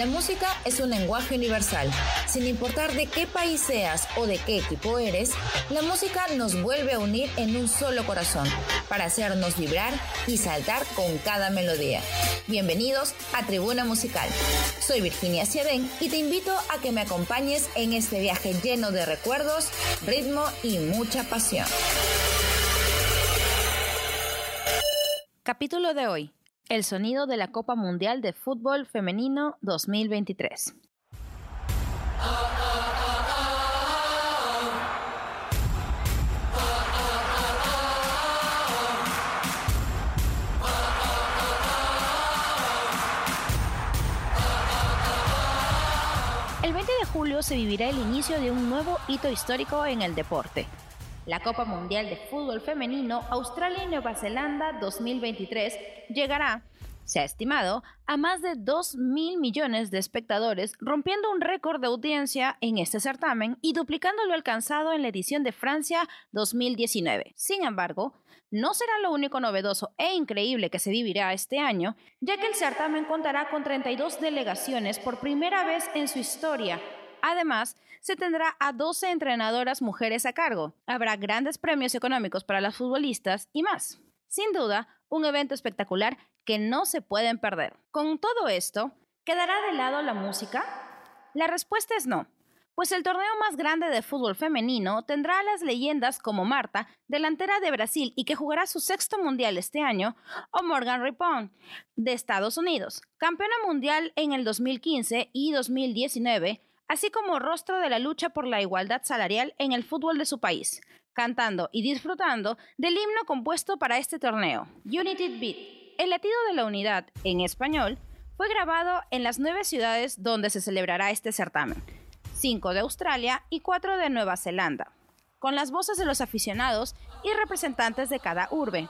La música es un lenguaje universal. Sin importar de qué país seas o de qué equipo eres, la música nos vuelve a unir en un solo corazón para hacernos vibrar y saltar con cada melodía. Bienvenidos a Tribuna Musical. Soy Virginia Ciadén y te invito a que me acompañes en este viaje lleno de recuerdos, ritmo y mucha pasión. Capítulo de hoy el sonido de la Copa Mundial de Fútbol Femenino 2023. El 20 de julio se vivirá el inicio de un nuevo hito histórico en el deporte la Copa Mundial de Fútbol Femenino Australia y Nueva Zelanda 2023 llegará, se ha estimado, a más de 2 mil millones de espectadores, rompiendo un récord de audiencia en este certamen y duplicando lo alcanzado en la edición de Francia 2019. Sin embargo, no será lo único novedoso e increíble que se vivirá este año, ya que el certamen contará con 32 delegaciones por primera vez en su historia Además, se tendrá a 12 entrenadoras mujeres a cargo. Habrá grandes premios económicos para las futbolistas y más. Sin duda, un evento espectacular que no se pueden perder. Con todo esto, ¿quedará de lado la música? La respuesta es no, pues el torneo más grande de fútbol femenino tendrá a las leyendas como Marta, delantera de Brasil y que jugará su sexto mundial este año, o Morgan Ripon, de Estados Unidos, campeona mundial en el 2015 y 2019, así como rostro de la lucha por la igualdad salarial en el fútbol de su país, cantando y disfrutando del himno compuesto para este torneo, United Beat. El latido de la unidad, en español, fue grabado en las nueve ciudades donde se celebrará este certamen, cinco de Australia y cuatro de Nueva Zelanda, con las voces de los aficionados y representantes de cada urbe.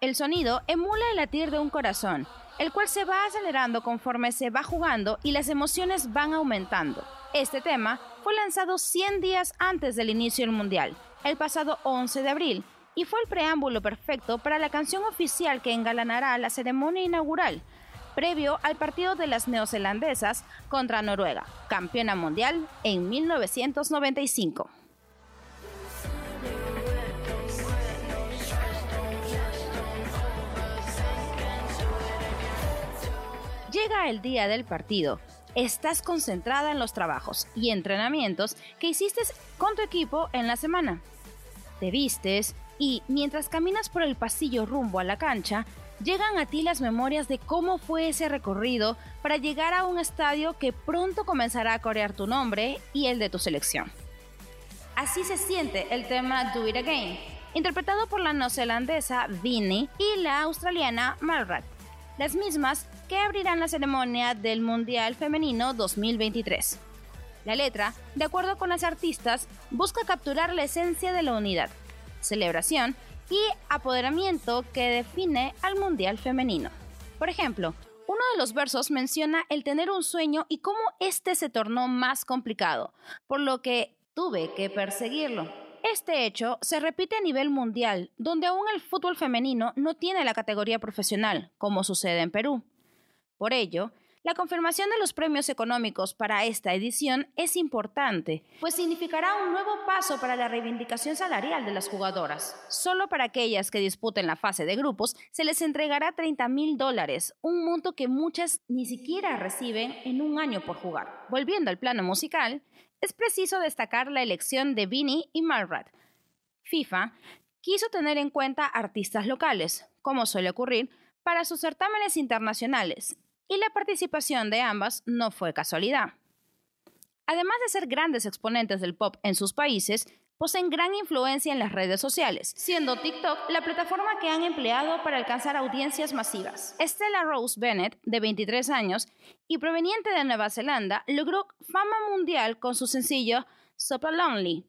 El sonido emula el latir de un corazón el cual se va acelerando conforme se va jugando y las emociones van aumentando. Este tema fue lanzado 100 días antes del inicio del Mundial, el pasado 11 de abril, y fue el preámbulo perfecto para la canción oficial que engalanará la ceremonia inaugural, previo al partido de las neozelandesas contra Noruega, campeona mundial en 1995. El día del partido. Estás concentrada en los trabajos y entrenamientos que hiciste con tu equipo en la semana. Te vistes y, mientras caminas por el pasillo rumbo a la cancha, llegan a ti las memorias de cómo fue ese recorrido para llegar a un estadio que pronto comenzará a corear tu nombre y el de tu selección. Así se siente el tema Do It Again, interpretado por la neozelandesa Vinnie y la australiana Malrat, las mismas que abrirán la ceremonia del Mundial Femenino 2023. La letra, de acuerdo con las artistas, busca capturar la esencia de la unidad, celebración y apoderamiento que define al Mundial Femenino. Por ejemplo, uno de los versos menciona el tener un sueño y cómo este se tornó más complicado, por lo que tuve que perseguirlo. Este hecho se repite a nivel mundial, donde aún el fútbol femenino no tiene la categoría profesional, como sucede en Perú. Por ello, la confirmación de los premios económicos para esta edición es importante, pues significará un nuevo paso para la reivindicación salarial de las jugadoras. Solo para aquellas que disputen la fase de grupos se les entregará 30 mil dólares, un monto que muchas ni siquiera reciben en un año por jugar. Volviendo al plano musical, es preciso destacar la elección de Vinnie y Marrat. FIFA quiso tener en cuenta artistas locales, como suele ocurrir, para sus certámenes internacionales, y la participación de ambas no fue casualidad. Además de ser grandes exponentes del pop en sus países, poseen gran influencia en las redes sociales, siendo TikTok la plataforma que han empleado para alcanzar audiencias masivas. Stella Rose Bennett, de 23 años y proveniente de Nueva Zelanda, logró fama mundial con su sencillo Super Lonely,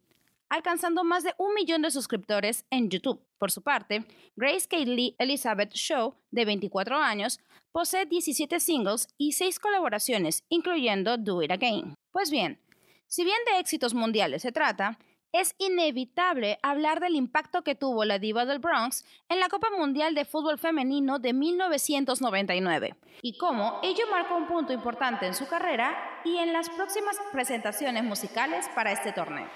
alcanzando más de un millón de suscriptores en YouTube. Por su parte, Grace Kaylee Elizabeth Show, de 24 años, posee 17 singles y 6 colaboraciones, incluyendo Do It Again. Pues bien, si bien de éxitos mundiales se trata, es inevitable hablar del impacto que tuvo la diva del Bronx en la Copa Mundial de Fútbol Femenino de 1999 y cómo ello marcó un punto importante en su carrera y en las próximas presentaciones musicales para este torneo.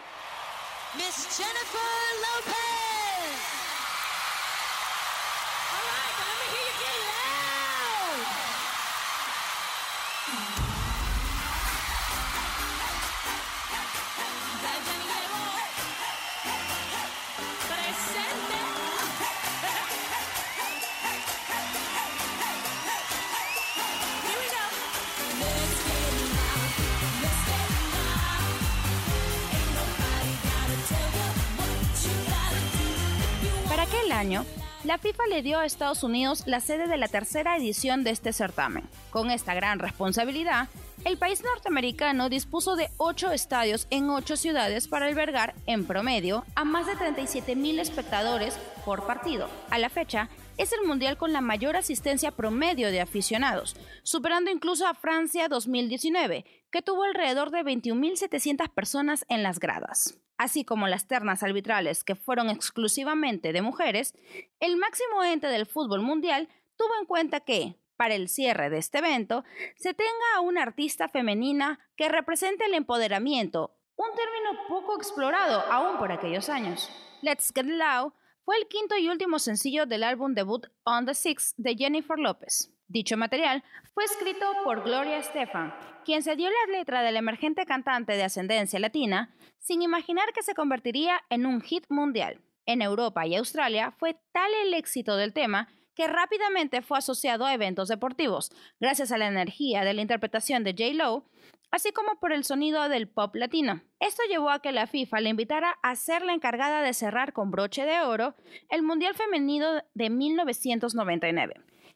La FIFA le dio a Estados Unidos la sede de la tercera edición de este certamen. Con esta gran responsabilidad, el país norteamericano dispuso de ocho estadios en ocho ciudades para albergar, en promedio, a más de 37.000 espectadores por partido. A la fecha, es el mundial con la mayor asistencia promedio de aficionados, superando incluso a Francia 2019, que tuvo alrededor de 21.700 personas en las gradas así como las ternas arbitrales que fueron exclusivamente de mujeres, el máximo ente del fútbol mundial tuvo en cuenta que, para el cierre de este evento, se tenga a una artista femenina que represente el empoderamiento, un término poco explorado aún por aquellos años. Let's Get Loud fue el quinto y último sencillo del álbum debut On the Six de Jennifer López. Dicho material fue escrito por Gloria Estefan, quien se dio la letra del emergente cantante de ascendencia latina sin imaginar que se convertiría en un hit mundial. En Europa y Australia fue tal el éxito del tema que rápidamente fue asociado a eventos deportivos, gracias a la energía de la interpretación de J. así como por el sonido del pop latino. Esto llevó a que la FIFA le invitara a ser la encargada de cerrar con broche de oro el Mundial Femenino de 1999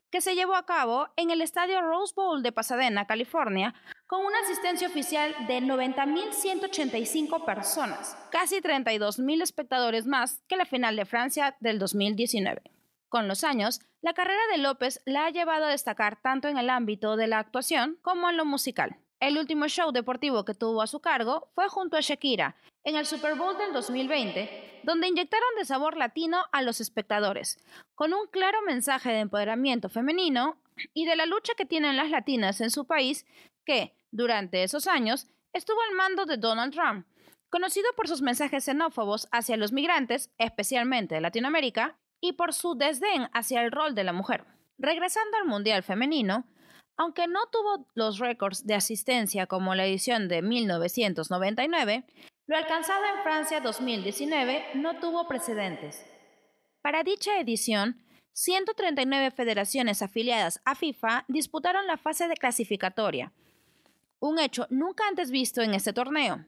que se llevó a cabo en el estadio Rose Bowl de Pasadena, California, con una asistencia oficial de 90.185 personas, casi 32.000 espectadores más que la final de Francia del 2019. Con los años, la carrera de López la ha llevado a destacar tanto en el ámbito de la actuación como en lo musical. El último show deportivo que tuvo a su cargo fue junto a Shakira, en el Super Bowl del 2020, donde inyectaron de sabor latino a los espectadores, con un claro mensaje de empoderamiento femenino y de la lucha que tienen las latinas en su país, que, durante esos años, estuvo al mando de Donald Trump, conocido por sus mensajes xenófobos hacia los migrantes, especialmente de Latinoamérica, y por su desdén hacia el rol de la mujer. Regresando al Mundial Femenino, aunque no tuvo los récords de asistencia como la edición de 1999, lo alcanzado en Francia 2019 no tuvo precedentes. Para dicha edición, 139 federaciones afiliadas a FIFA disputaron la fase de clasificatoria, un hecho nunca antes visto en este torneo.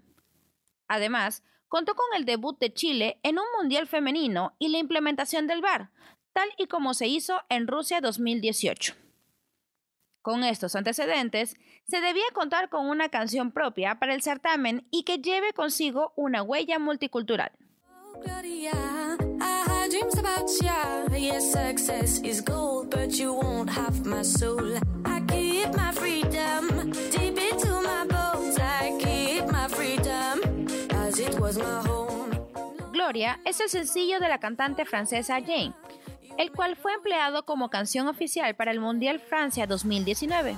Además, contó con el debut de Chile en un Mundial femenino y la implementación del VAR, tal y como se hizo en Rusia 2018. Con estos antecedentes, se debía contar con una canción propia para el certamen y que lleve consigo una huella multicultural. Gloria es el sencillo de la cantante francesa Jane, el cual fue empleado como canción oficial para el Mundial Francia 2019.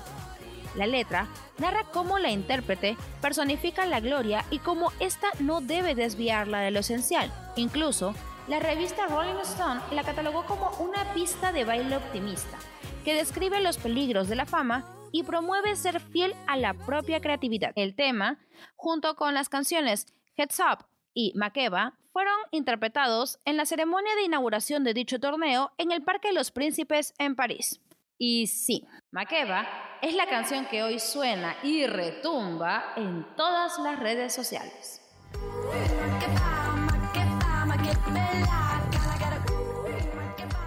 La letra narra cómo la intérprete personifica la gloria y cómo ésta no debe desviarla de lo esencial. Incluso, la revista Rolling Stone la catalogó como una pista de baile optimista, que describe los peligros de la fama y promueve ser fiel a la propia creatividad. El tema, junto con las canciones Heads Up y Makeba, fueron interpretados en la ceremonia de inauguración de dicho torneo en el Parque de los Príncipes en París. Y sí, Makeba es la canción que hoy suena y retumba en todas las redes sociales.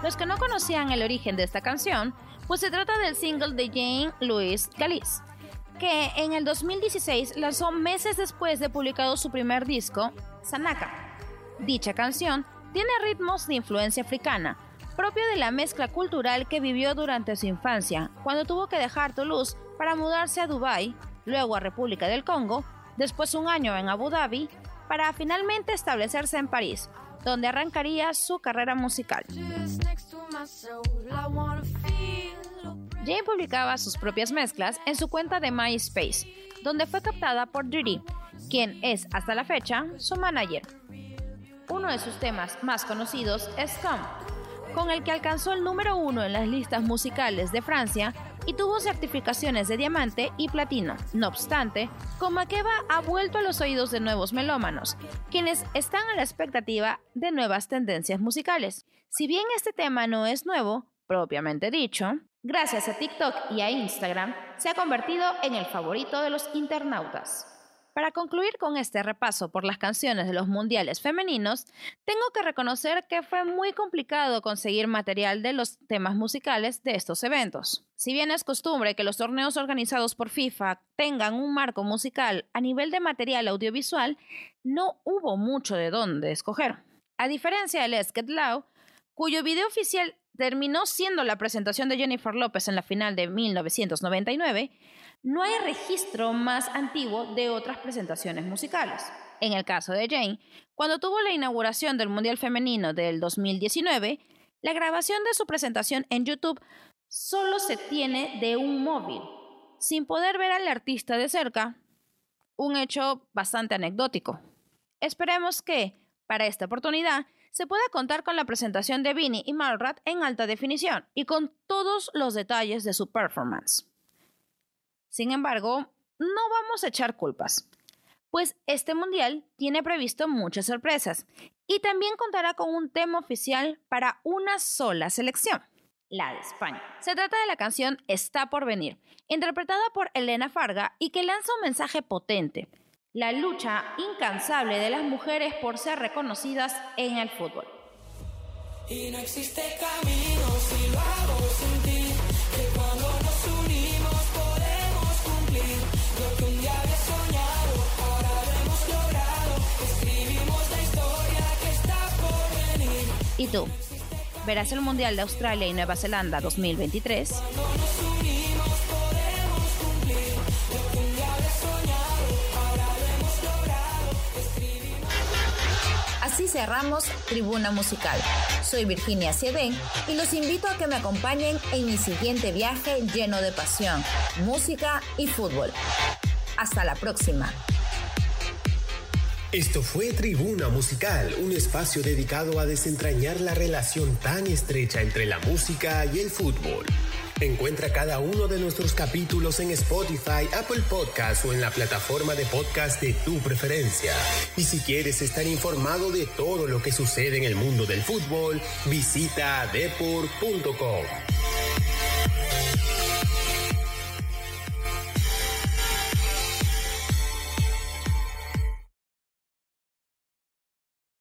Los que no conocían el origen de esta canción, pues se trata del single de Jane Louise Galis, que en el 2016 lanzó meses después de publicado su primer disco, Sanaka. Dicha canción tiene ritmos de influencia africana, propio de la mezcla cultural que vivió durante su infancia, cuando tuvo que dejar Toulouse para mudarse a Dubái, luego a República del Congo, después un año en Abu Dhabi para finalmente establecerse en París, donde arrancaría su carrera musical. Jane publicaba sus propias mezclas en su cuenta de MySpace, donde fue captada por Diddy, quien es hasta la fecha su manager. Uno de sus temas más conocidos es Come, con el que alcanzó el número uno en las listas musicales de Francia y tuvo certificaciones de diamante y platino. No obstante, Comaqueva ha vuelto a los oídos de nuevos melómanos, quienes están a la expectativa de nuevas tendencias musicales. Si bien este tema no es nuevo, propiamente dicho, gracias a TikTok y a Instagram, se ha convertido en el favorito de los internautas. Para concluir con este repaso por las canciones de los mundiales femeninos, tengo que reconocer que fue muy complicado conseguir material de los temas musicales de estos eventos. Si bien es costumbre que los torneos organizados por FIFA tengan un marco musical a nivel de material audiovisual, no hubo mucho de dónde escoger. A diferencia de Let's Get Loud, cuyo video oficial terminó siendo la presentación de Jennifer López en la final de 1999, no hay registro más antiguo de otras presentaciones musicales. En el caso de Jane, cuando tuvo la inauguración del Mundial Femenino del 2019, la grabación de su presentación en YouTube solo se tiene de un móvil, sin poder ver al artista de cerca, un hecho bastante anecdótico. Esperemos que, para esta oportunidad, se pueda contar con la presentación de Vinnie y Malrat en alta definición y con todos los detalles de su performance. Sin embargo, no vamos a echar culpas, pues este mundial tiene previsto muchas sorpresas y también contará con un tema oficial para una sola selección, la de España. Se trata de la canción Está por venir, interpretada por Elena Farga y que lanza un mensaje potente, la lucha incansable de las mujeres por ser reconocidas en el fútbol. Y no existe camino si lo hago sin ti, que cuando ¿Y tú? ¿Verás el Mundial de Australia y Nueva Zelanda 2023? Así cerramos Tribuna Musical. Soy Virginia Siedén y los invito a que me acompañen en mi siguiente viaje lleno de pasión, música y fútbol. Hasta la próxima. Esto fue Tribuna Musical, un espacio dedicado a desentrañar la relación tan estrecha entre la música y el fútbol. Encuentra cada uno de nuestros capítulos en Spotify, Apple Podcast o en la plataforma de podcast de tu preferencia. Y si quieres estar informado de todo lo que sucede en el mundo del fútbol, visita depor.com.